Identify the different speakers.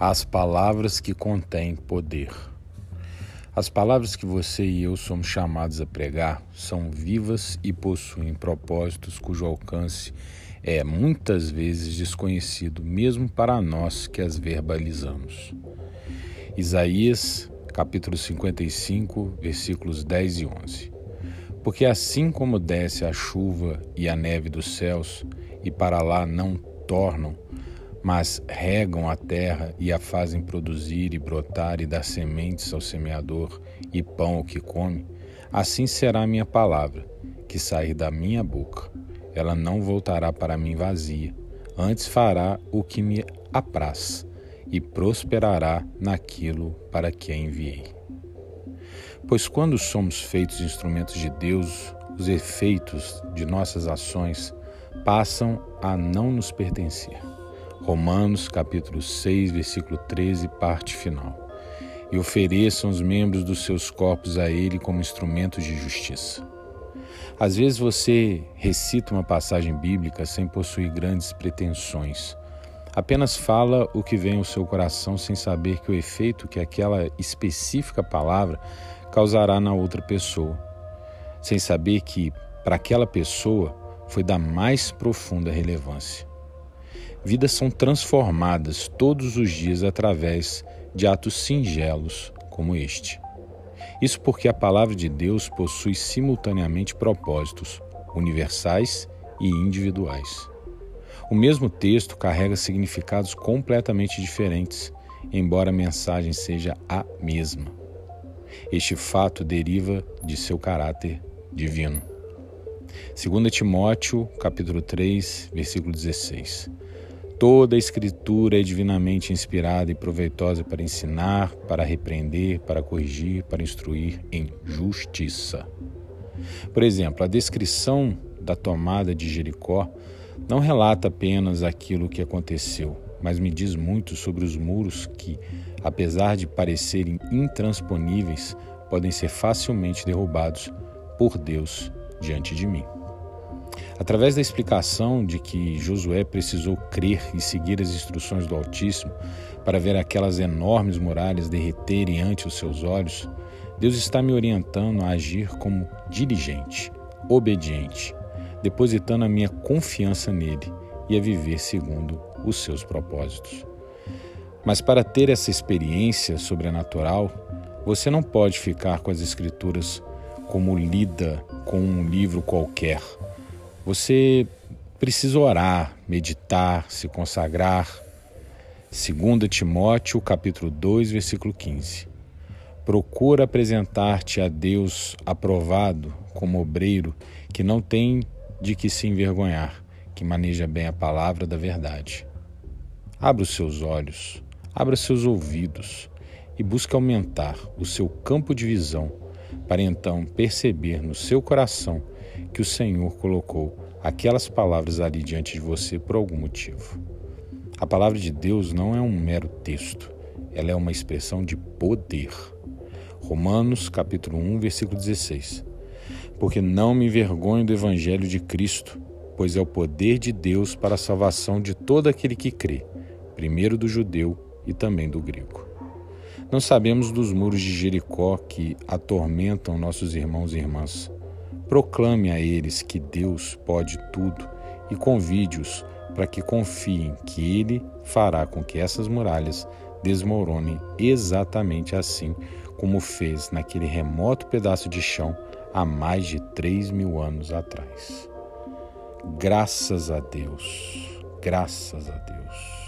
Speaker 1: As palavras que contêm poder. As palavras que você e eu somos chamados a pregar são vivas e possuem propósitos cujo alcance é muitas vezes desconhecido, mesmo para nós que as verbalizamos. Isaías, capítulo 55, versículos 10 e 11. Porque assim como desce a chuva e a neve dos céus, e para lá não tornam, mas regam a terra e a fazem produzir e brotar e dar sementes ao semeador e pão ao que come, assim será a minha palavra que sair da minha boca. Ela não voltará para mim vazia, antes fará o que me apraz e prosperará naquilo para que a enviei. Pois quando somos feitos instrumentos de Deus, os efeitos de nossas ações passam a não nos pertencer. Romanos capítulo 6, versículo 13, parte final. E ofereçam os membros dos seus corpos a ele como instrumentos de justiça. Às vezes você recita uma passagem bíblica sem possuir grandes pretensões. Apenas fala o que vem ao seu coração sem saber que o efeito que aquela específica palavra causará na outra pessoa. Sem saber que, para aquela pessoa, foi da mais profunda relevância. Vidas são transformadas todos os dias através de atos singelos como este. Isso porque a palavra de Deus possui simultaneamente propósitos universais e individuais. O mesmo texto carrega significados completamente diferentes, embora a mensagem seja a mesma. Este fato deriva de seu caráter divino. 2 Timóteo, capítulo 3, versículo 16. Toda a Escritura é divinamente inspirada e proveitosa para ensinar, para repreender, para corrigir, para instruir em justiça. Por exemplo, a descrição da tomada de Jericó não relata apenas aquilo que aconteceu, mas me diz muito sobre os muros que, apesar de parecerem intransponíveis, podem ser facilmente derrubados por Deus diante de mim. Através da explicação de que Josué precisou crer e seguir as instruções do Altíssimo para ver aquelas enormes muralhas derreterem ante os seus olhos, Deus está me orientando a agir como diligente, obediente, depositando a minha confiança nele e a viver segundo os seus propósitos. Mas para ter essa experiência sobrenatural, você não pode ficar com as Escrituras como lida com um livro qualquer você precisa orar, meditar, se consagrar. 2 Timóteo, capítulo 2, versículo 15. Procura apresentar-te a Deus aprovado como obreiro que não tem de que se envergonhar, que maneja bem a palavra da verdade. Abra os seus olhos, abra seus ouvidos e busque aumentar o seu campo de visão para então perceber no seu coração que o Senhor colocou aquelas palavras ali diante de você por algum motivo. A palavra de Deus não é um mero texto, ela é uma expressão de poder. Romanos capítulo 1, versículo 16. Porque não me envergonho do evangelho de Cristo, pois é o poder de Deus para a salvação de todo aquele que crê, primeiro do judeu e também do grego. Não sabemos dos muros de Jericó que atormentam nossos irmãos e irmãs. Proclame a eles que Deus pode tudo e convide-os para que confiem que Ele fará com que essas muralhas desmoronem exatamente assim como fez naquele remoto pedaço de chão há mais de três mil anos atrás. Graças a Deus, graças a Deus.